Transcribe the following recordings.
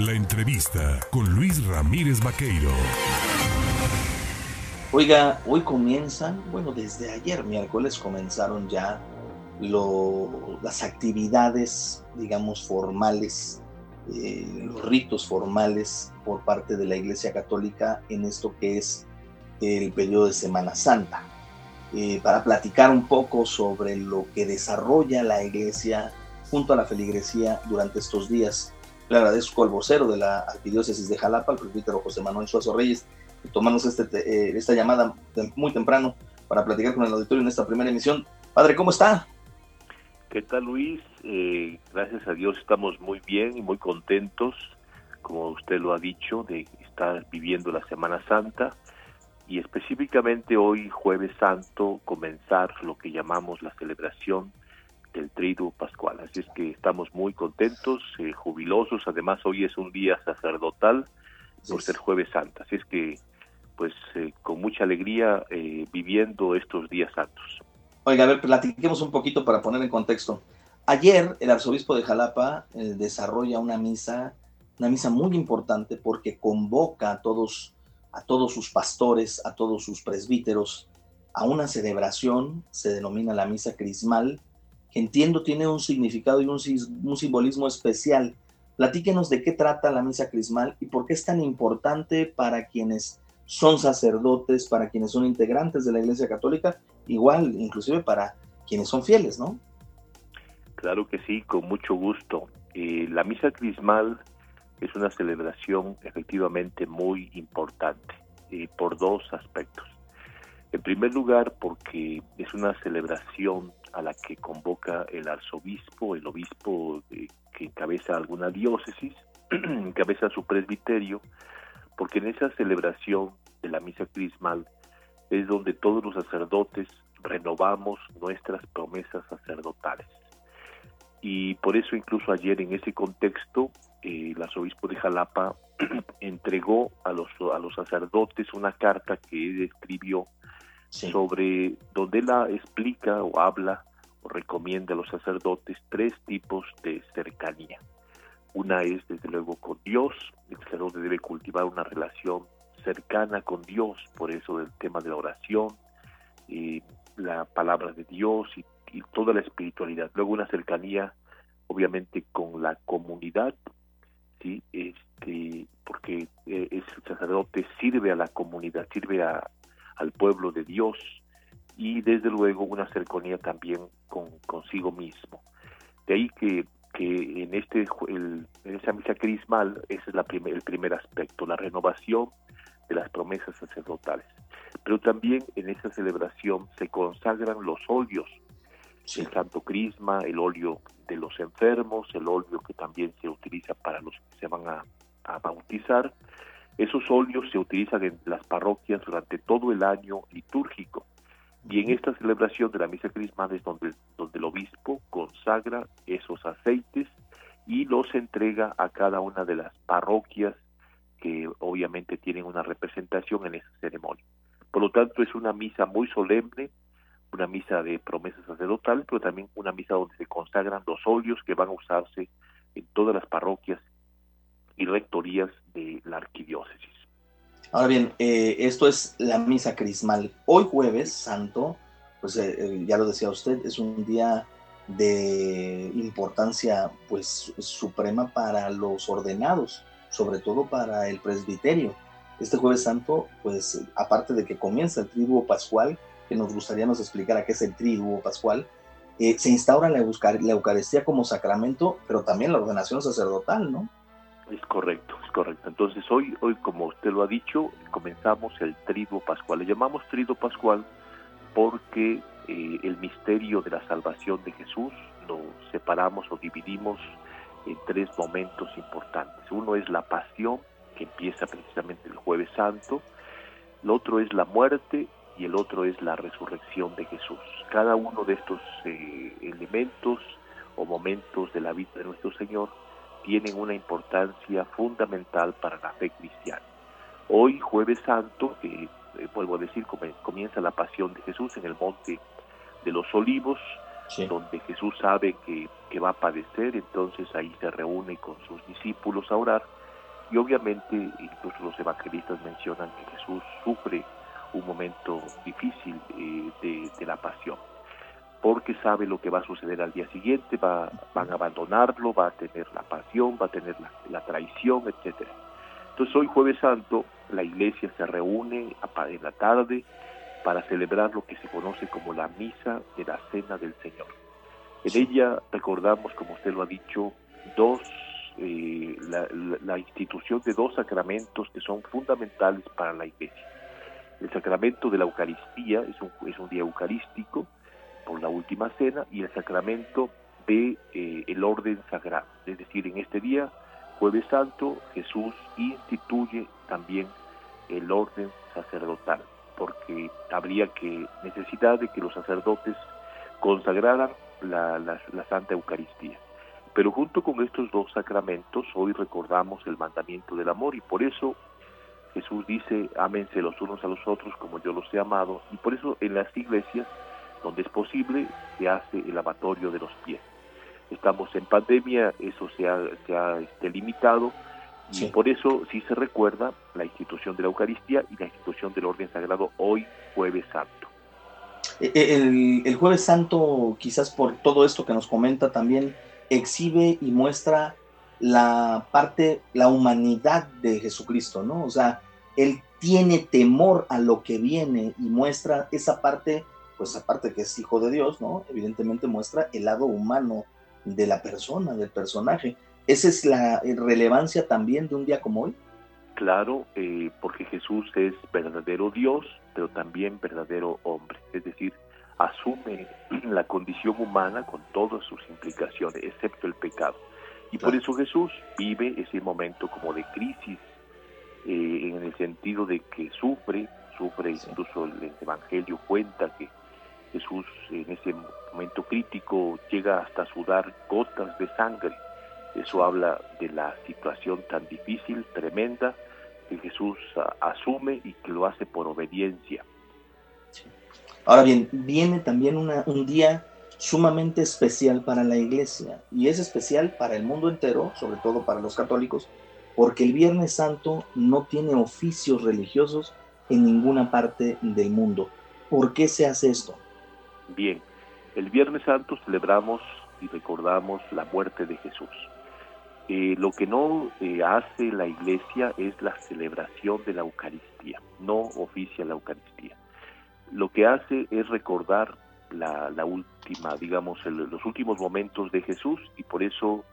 La entrevista con Luis Ramírez Vaqueiro. Oiga, hoy comienzan, bueno, desde ayer miércoles comenzaron ya las actividades, digamos, formales, eh, los ritos formales por parte de la Iglesia Católica en esto que es el periodo de Semana Santa. Eh, para platicar un poco sobre lo que desarrolla la Iglesia junto a la feligresía durante estos días. Le agradezco al vocero de la Arquidiócesis de Jalapa, el presbítero José Manuel Suazo Reyes, tomarnos este, eh, esta llamada muy temprano para platicar con el auditorio en esta primera emisión. Padre, ¿cómo está? ¿Qué tal Luis? Eh, gracias a Dios estamos muy bien y muy contentos, como usted lo ha dicho, de estar viviendo la Semana Santa y específicamente hoy, jueves santo, comenzar lo que llamamos la celebración del Triduo Pascual. Así es que estamos muy contentos, eh, jubilosos. Además, hoy es un día sacerdotal por ser jueves santo. Así es que, pues, eh, con mucha alegría eh, viviendo estos días santos. Oiga, a ver, platiquemos un poquito para poner en contexto. Ayer el arzobispo de Jalapa desarrolla una misa, una misa muy importante porque convoca a todos a todos sus pastores, a todos sus presbíteros, a una celebración, se denomina la misa crismal, que entiendo tiene un significado y un, simbolismo especial. Platíquenos de qué trata la misa crismal y por qué es tan importante para quienes son sacerdotes, para quienes son integrantes de la Iglesia Católica, igual inclusive para quienes son fieles, ¿no? Claro que sí, con mucho gusto. Eh, la misa crismal es una celebración efectivamente muy importante eh, por dos aspectos. En primer lugar, porque es una celebración a la que convoca el arzobispo, el obispo que encabeza alguna diócesis, encabeza su presbiterio, porque en esa celebración de la misa crismal es donde todos los sacerdotes renovamos nuestras promesas sacerdotales. Y por eso incluso ayer en ese contexto eh, el arzobispo de Jalapa entregó a los, a los sacerdotes una carta que él escribió sobre donde él explica o habla o recomienda a los sacerdotes tres tipos de cercanía. Una es desde luego con Dios, el sacerdote debe cultivar una relación cercana con Dios, por eso del tema de la oración, eh, la palabra de Dios y, y toda la espiritualidad. Luego una cercanía obviamente con la comunidad ¿sí? este, porque eh, el sacerdote sirve a la comunidad, sirve a, al pueblo de Dios y desde luego una cercanía también con consigo mismo. De ahí que, que en, este, el, en esa misa crismal ese es la el primer aspecto, la renovación de las promesas sacerdotales. Pero también en esa celebración se consagran los óleos, el santo crisma, el óleo de los enfermos, el óleo que también se utiliza para los que se van a, bautizar. Esos óleos se utilizan en las parroquias durante todo el año litúrgico. Y en esta celebración de la misa crismal es donde, donde el obispo consagra esos aceites y los entrega a cada una de las parroquias que obviamente tienen una representación en esa ceremonia. Por lo tanto, es una misa muy solemne, una misa de promesas sacerdotales, pero también una misa donde se consagran los óleos que van a usarse en todas las parroquias y rectorías de la arquidiócesis. Ahora bien, eh, esto es la misa crismal. Hoy jueves santo, pues eh, eh, ya lo decía usted, es un día de importancia pues suprema para los ordenados, sobre todo para el presbiterio. Este jueves santo, pues aparte de que comienza el triduo pascual, que nos gustaría nos explicara qué es el triduo pascual, se instaura la, la Eucaristía como sacramento, pero también la ordenación sacerdotal, ¿no? Es correcto, es correcto. Entonces hoy, hoy como usted lo ha dicho, comenzamos el triduo pascual. Le llamamos triduo pascual porque eh, el misterio de la salvación de Jesús lo separamos o dividimos en tres momentos importantes. Uno es la pasión, que empieza precisamente el jueves santo. El otro es la muerte y el otro es la resurrección de Jesús. Cada uno de estos eh, elementos o momentos de la vida de nuestro Señor tienen una importancia fundamental para la fe cristiana. Hoy, jueves santo, eh, vuelvo a decir, comienza la pasión de Jesús en el monte de los olivos, donde Jesús sabe que, que va a padecer, entonces ahí se reúne con sus discípulos a orar, Y obviamente incluso los evangelistas mencionan que Jesús sufre un momento difícil eh, de, la pasión, porque sabe lo que va a suceder al día siguiente, va, van a abandonarlo, va a tener la pasión, va a tener la, traición, etcétera. Entonces hoy jueves santo la iglesia se reúne en la tarde para celebrar lo que se conoce como la misa de la cena del Señor. En ella recordamos, como usted lo ha dicho, dos eh, la, institución de dos sacramentos que son fundamentales para la iglesia. El sacramento de la Eucaristía es un, es un día eucarístico por la última cena y el sacramento de eh, el orden sagrado. Es decir, en este día, jueves santo, Jesús instituye también el orden sacerdotal, porque habría que necesidad de que los sacerdotes consagraran la, la Santa Eucaristía. Pero junto con estos dos sacramentos, hoy recordamos el mandamiento del amor y por eso Jesús dice, ámense los unos a los otros como yo los he amado. Y por eso en las iglesias, donde es posible, se hace el lavatorio de los pies. Estamos en pandemia, eso se ha, se ha este, limitado y por eso sí se recuerda la institución de la Eucaristía y la institución del orden sagrado hoy, jueves santo. E, e, el, el jueves santo, quizás por todo esto que nos comenta también, exhibe y muestra la parte, la humanidad de Jesucristo, ¿no? O sea, él tiene temor a lo que viene y muestra esa parte, pues aparte que es hijo de Dios, ¿no? Evidentemente muestra el lado humano de la persona, del personaje. Esa es la relevancia también de un día como hoy. Claro, eh, porque Jesús es verdadero Dios, pero también verdadero hombre. Es decir, asume la condición humana con todas sus implicaciones, excepto el pecado. Y por eso Jesús vive ese momento como de crisis, eh, en el sentido de que sufre, sufre, incluso el Evangelio cuenta que Jesús en ese momento crítico llega hasta sudar gotas de sangre. Eso habla de la situación tan difícil, tremenda, que Jesús asume y que lo hace por obediencia. Ahora bien, viene también un día sumamente especial para la iglesia y es especial para el mundo entero, sobre todo para los católicos, porque el Viernes Santo no tiene oficios religiosos en ninguna parte del mundo. ¿Por qué se hace esto? Bien, el Viernes Santo celebramos y recordamos la muerte de Jesús. Eh, lo que no eh, hace la iglesia es la celebración de la Eucaristía, no oficia la Eucaristía lo que hace es recordar la, última, digamos, los últimos momentos de Jesús y por eso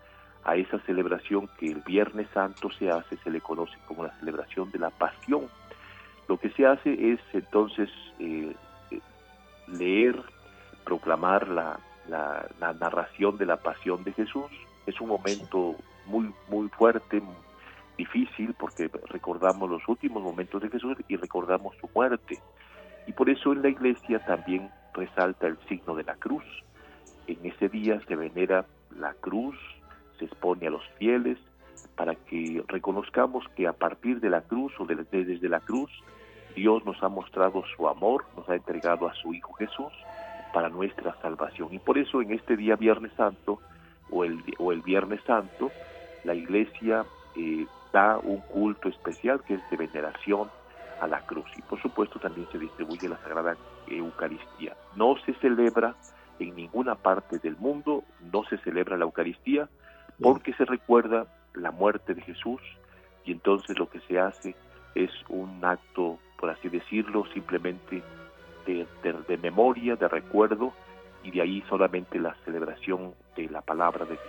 a esa celebración que el Viernes Santo se hace se le conoce como la celebración de la pasión. Lo que se hace es entonces eh, leer, proclamar la, narración de la pasión de Jesús. Es un momento muy, muy fuerte, difícil, porque recordamos los últimos momentos de Jesús y recordamos su muerte. Y por eso en la iglesia también resalta el signo de la cruz. En ese día se venera la cruz, se expone a los fieles para que reconozcamos que a partir de la cruz o desde la cruz Dios nos ha mostrado su amor, nos ha entregado a su Hijo Jesús para nuestra salvación. Y por eso en este día Viernes Santo o el, o el Viernes Santo, la iglesia eh, da un culto especial que es de veneración a la cruz. Y por supuesto también se distribuye la Sagrada Eucaristía. No se celebra en ninguna parte del mundo, no se celebra la Eucaristía porque se recuerda la muerte de Jesús y entonces lo que se hace es un acto, por así decirlo, simplemente de, memoria, de recuerdo y de ahí solamente la celebración de la palabra de Dios.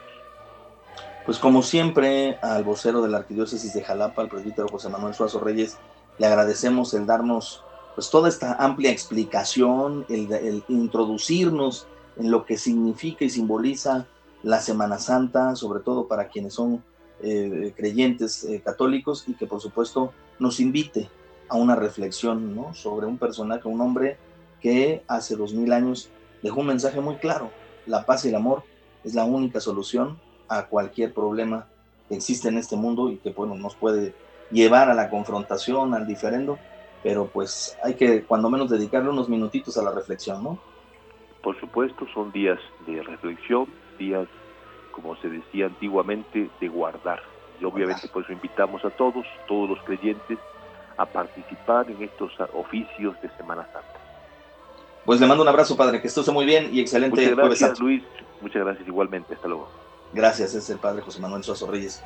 Pues como siempre, al vocero de la Arquidiócesis de Jalapa, al presbítero José Manuel Suazo Reyes, le agradecemos el darnos pues toda esta amplia explicación, el, introducirnos en lo que significa y simboliza la Semana Santa, sobre todo para quienes son eh, creyentes eh, católicos y que por supuesto nos invite a una reflexión ¿no? sobre un personaje, un hombre que hace dos mil años dejó un mensaje muy claro. La paz y el amor es la única solución a cualquier problema que existe en este mundo y que bueno, nos puede llevar a la confrontación, al diferendo, pero pues hay que cuando menos dedicarle unos minutitos a la reflexión, ¿no? Por supuesto, son días de reflexión, días, como se decía antiguamente, de guardar. Y obviamente por eso invitamos a todos, todos los creyentes, a participar en estos oficios de Semana Santa. Pues le mando un abrazo, padre, que esté muy bien y excelente Muchas gracias, Luis. Muchas gracias igualmente. Hasta luego. Gracias, es el padre José Manuel Suazo Reyes.